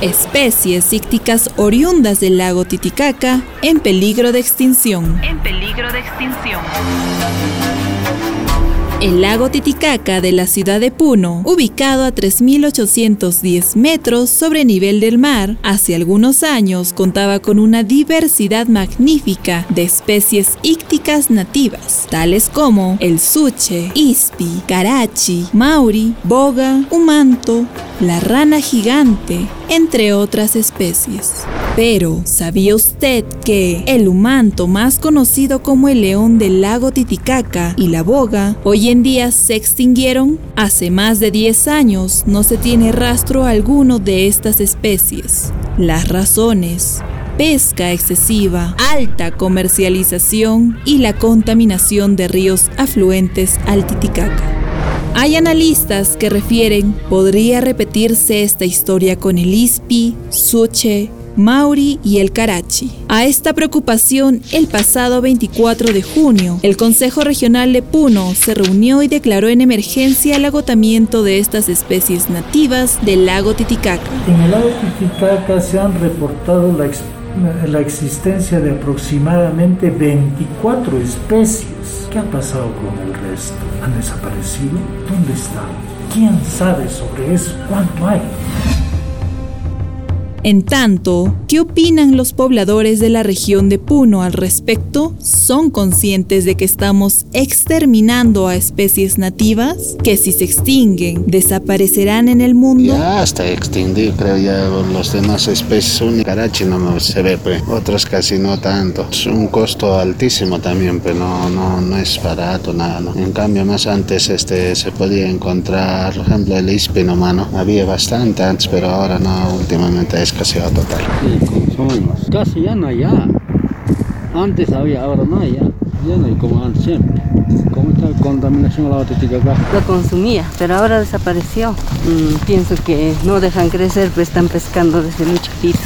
Especies ícticas oriundas del lago Titicaca en peligro de extinción. En peligro de extinción. El lago Titicaca de la ciudad de Puno, ubicado a 3.810 metros sobre nivel del mar, hace algunos años contaba con una diversidad magnífica de especies ícticas nativas, tales como el suche, ispi, carachi, mauri, boga, humanto, la rana gigante, entre otras especies. Pero, ¿sabía usted que el humanto más conocido como el león del lago Titicaca y la boga hoy en día se extinguieron? Hace más de 10 años no se tiene rastro alguno de estas especies. Las razones pesca excesiva, alta comercialización y la contaminación de ríos afluentes al Titicaca. Hay analistas que refieren podría repetirse esta historia con el ISPI, Suche, Mauri y el Karachi. A esta preocupación, el pasado 24 de junio, el Consejo Regional de Puno se reunió y declaró en emergencia el agotamiento de estas especies nativas del lago Titicaca. En el lago Titicaca se han reportado la la existencia de aproximadamente 24 especies. ¿Qué ha pasado con el resto? ¿Han desaparecido? ¿Dónde están? ¿Quién sabe sobre eso? ¿Cuánto hay? En tanto, ¿qué opinan los pobladores de la región de Puno al respecto? ¿Son conscientes de que estamos exterminando a especies nativas? ¿Que si se extinguen, desaparecerán en el mundo? Ya hasta extinguir, creo ya los demás especies. Un carachi no se ve, pues. otros casi no tanto. Es un costo altísimo también, pero no, no, no es barato nada. ¿no? En cambio, más antes este, se podía encontrar, por ejemplo, el ispino, mano. Había bastante antes, pero ahora no, últimamente es escaseado total. Sí, consumimos. Casi ya no hay ya. Antes había, ahora no hay ya. Ya no hay como antes siempre. ¿Cómo está la contaminación a la acá? Lo consumía, pero ahora desapareció. Mm, pienso que no dejan crecer, pues están pescando desde muy chiquitos.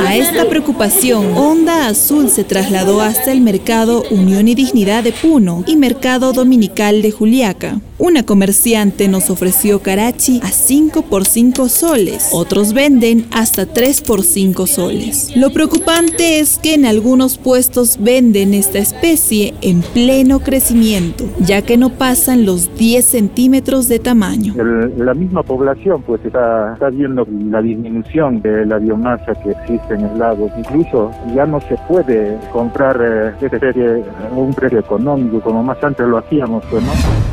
A esta preocupación, Onda Azul se trasladó hasta el mercado Unión y Dignidad de Puno y Mercado Dominical de Juliaca. Una comerciante nos ofreció carachi a 5 por 5 soles, otros venden hasta 3 por 5 soles. Lo preocupante es que en algunos puestos venden esta especie en pleno crecimiento, ya que no pasan los 10 centímetros de tamaño. la misma población pues está, está viendo la disminución de la biomasa que existe en el lago. Incluso ya no se puede comprar eh, esta serie a un precio económico como más antes lo hacíamos, pues, ¿no?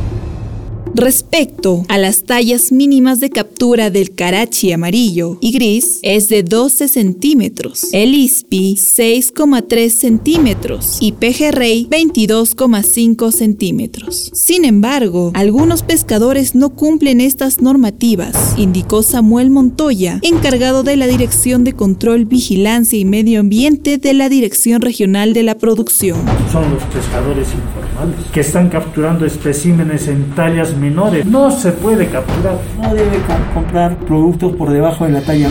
Respecto a las tallas mínimas de captura del carachi amarillo y gris, es de 12 centímetros, el ispi 6,3 centímetros y pejerrey 22,5 centímetros. Sin embargo, algunos pescadores no cumplen estas normativas, indicó Samuel Montoya, encargado de la Dirección de Control, Vigilancia y Medio Ambiente de la Dirección Regional de la Producción. Son los pescadores informales que están capturando especímenes en tallas menores. No se puede capturar. No debe comprar productos por debajo de la talla.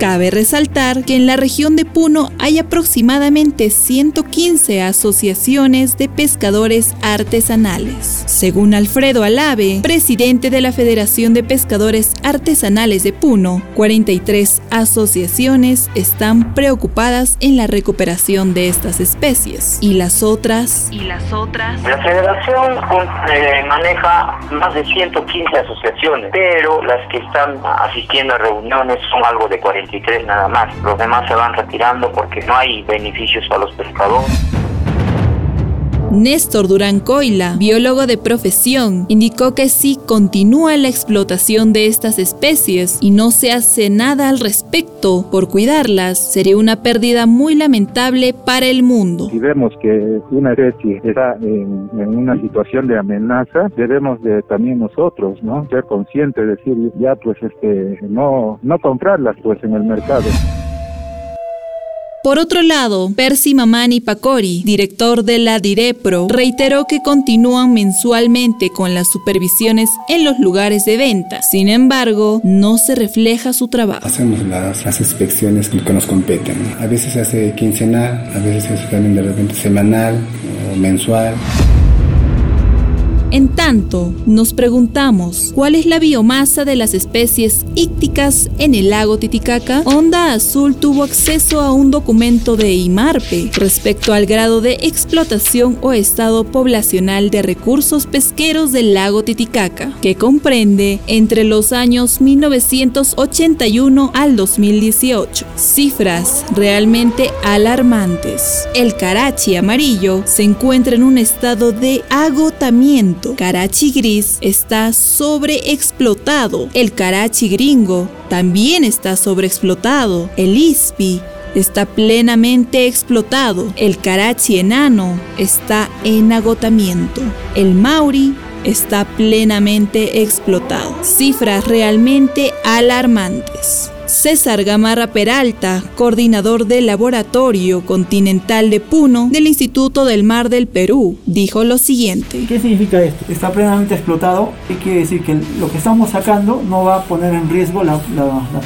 Cabe resaltar que en la región de Puno hay aproximadamente 115 asociaciones de pescadores artesanales. Según Alfredo Alave, presidente de la Federación de Pescadores Artesanales de Puno, 43 asociaciones están preocupadas en la recuperación de estas especies. ¿Y las otras? ¿Y las otras? La federación eh, maneja más de 115 asociaciones, pero las que están asistiendo a reuniones son algo de 40 nada más. Los demás se van retirando porque no hay beneficios para los pescadores. Néstor Durán Coila, biólogo de profesión, indicó que si continúa la explotación de estas especies y no se hace nada al respecto por cuidarlas, sería una pérdida muy lamentable para el mundo. Si vemos que una especie está en, una situación de amenaza, debemos de también nosotros, ¿no? Ser conscientes, decir ya pues este no no comprarlas pues en el mercado. Por otro lado, Percy Mamani Pacori, director de la Direpro, reiteró que continúan mensualmente con las supervisiones en los lugares de venta. Sin embargo, no se refleja su trabajo. Hacemos las, inspecciones que nos competen. A veces se hace quincenal, a veces se hace también de repente semanal o mensual. En tanto, nos preguntamos, ¿cuál es la biomasa de las especies ícticas en el lago Titicaca? Onda Azul tuvo acceso a un documento de IMARPE respecto al grado de explotación o estado poblacional de recursos pesqueros del lago Titicaca, que comprende entre los años 1981 al 2018. Cifras realmente alarmantes. El carachi amarillo se encuentra en un estado de agotamiento Karachi gris está sobreexplotado. El Karachi gringo también está sobreexplotado. El ISPI está plenamente explotado. El Karachi enano está en agotamiento. El Mauri está plenamente explotado. Cifras realmente alarmantes. César Gamarra Peralta, coordinador del Laboratorio Continental de Puno del Instituto del Mar del Perú, dijo lo siguiente. ¿Qué significa esto? Está plenamente explotado y quiere decir que lo que estamos sacando no va a poner en riesgo la,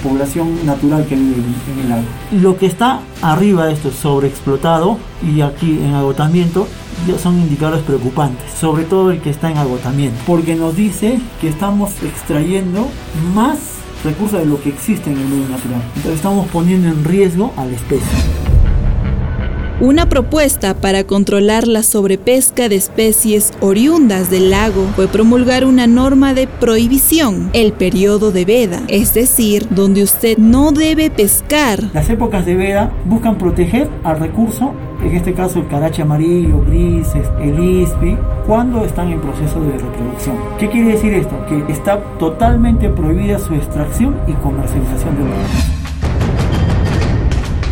población natural que vive en el lago. Lo que está arriba de esto sobreexplotado y aquí en agotamiento son indicadores preocupantes, sobre todo el que está en agotamiento, porque nos dice que estamos extrayendo más recursos de lo que existe en el medio natural. Entonces estamos poniendo en riesgo a la especie. Una propuesta para controlar la sobrepesca de especies oriundas del lago fue promulgar una norma de prohibición, el periodo de veda, es decir, donde usted no debe pescar. Las épocas de veda buscan proteger al recurso en este caso el carache amarillo, grises, el ispi, cuando están en proceso de reproducción. ¿Qué quiere decir esto? Que está totalmente prohibida su extracción y comercialización de los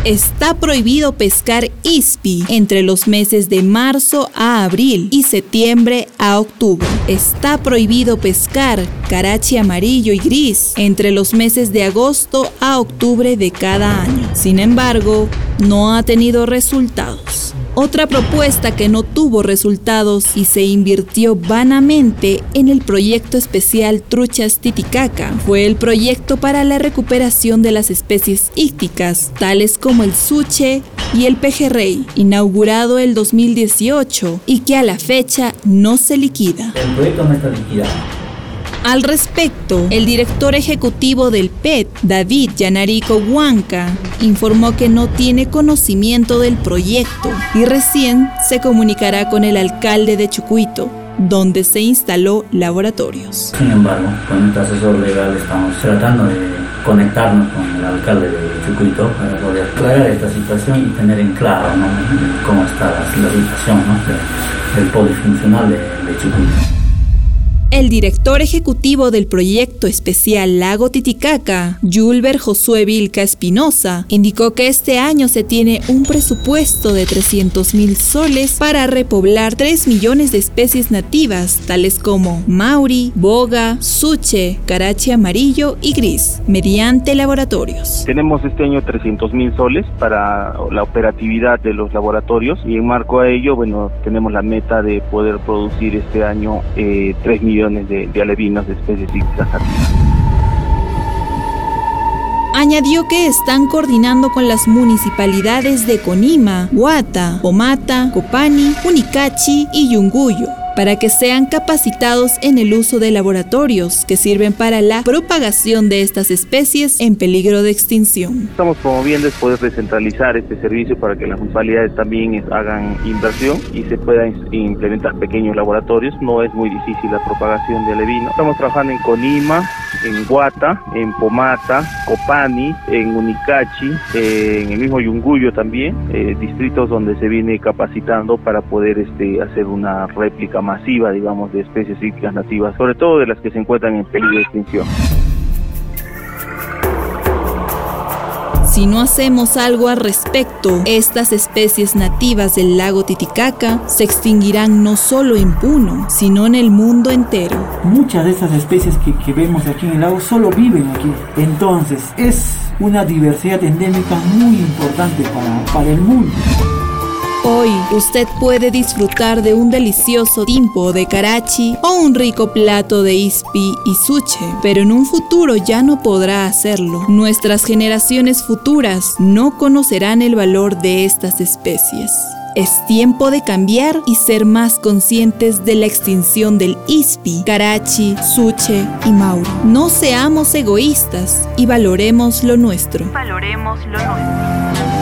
Está prohibido pescar ispi entre los meses de marzo a abril y septiembre a octubre. Está prohibido pescar carachi amarillo y gris entre los meses de agosto a octubre de cada año. Sin embargo, no ha tenido resultados. Otra propuesta que no tuvo resultados y se invirtió vanamente en el proyecto especial Truchas Titicaca fue el proyecto para la recuperación de las especies ícticas, tales como el suche y el pejerrey, inaugurado el 2018 y que a la fecha no se liquida. El proyecto no está liquidado al respecto, el director ejecutivo del PET, David Yanarico Huanca, informó que no tiene conocimiento del proyecto y recién se comunicará con el alcalde de Chucuito, donde se instaló laboratorios. Sin embargo, con este asesor legal estamos tratando de conectarnos con el alcalde de Chucuito para poder aclarar esta situación y tener en claro cómo está la, situación del polifuncional de, de Chucuito. El director ejecutivo del proyecto especial Lago Titicaca, Julber Josué Vilca Espinosa, indicó que este año se tiene un presupuesto de 300 mil soles para repoblar 3 millones de especies nativas, tales como mauri, boga, suche, carache amarillo y gris, mediante laboratorios. Tenemos este año 300 mil soles para la operatividad de los laboratorios y en marco a ello, bueno, tenemos la meta de poder producir este año eh, 3 millones de, alevinos de especies Añadió que están coordinando con las municipalidades de Conima, Huata, Pomata, Copani, Unicachi y Yunguyo para que sean capacitados en el uso de laboratorios que sirven para la propagación de estas especies en peligro de extinción. Estamos promoviendo es poder descentralizar este servicio para que las municipalidades también hagan inversión y se puedan implementar pequeños laboratorios. No es muy difícil la propagación de alevino. Estamos trabajando en Conima, en Guata, en Pomata, Copani, en Unicachi, en el mismo Yunguyo también, eh, distritos donde se viene capacitando para poder este, hacer una réplica masiva, digamos, de especies cíclicas nativas, sobre todo de las que se encuentran en peligro de extinción. Si no hacemos algo al respecto, estas especies nativas del lago Titicaca se extinguirán no solo en Puno, sino en el mundo entero. Muchas de estas especies que, vemos aquí en el lago solo viven aquí. Entonces, es una diversidad endémica muy importante para, para el mundo. Hoy usted puede disfrutar de un delicioso timpo de karachi o un rico plato de ispi y suche, pero en un futuro ya no podrá hacerlo. Nuestras generaciones futuras no conocerán el valor de estas especies. Es tiempo de cambiar y ser más conscientes de la extinción del ISPI, Karachi, Suche y Mauro. No seamos egoístas y valoremos lo nuestro. Valoremos lo nuestro.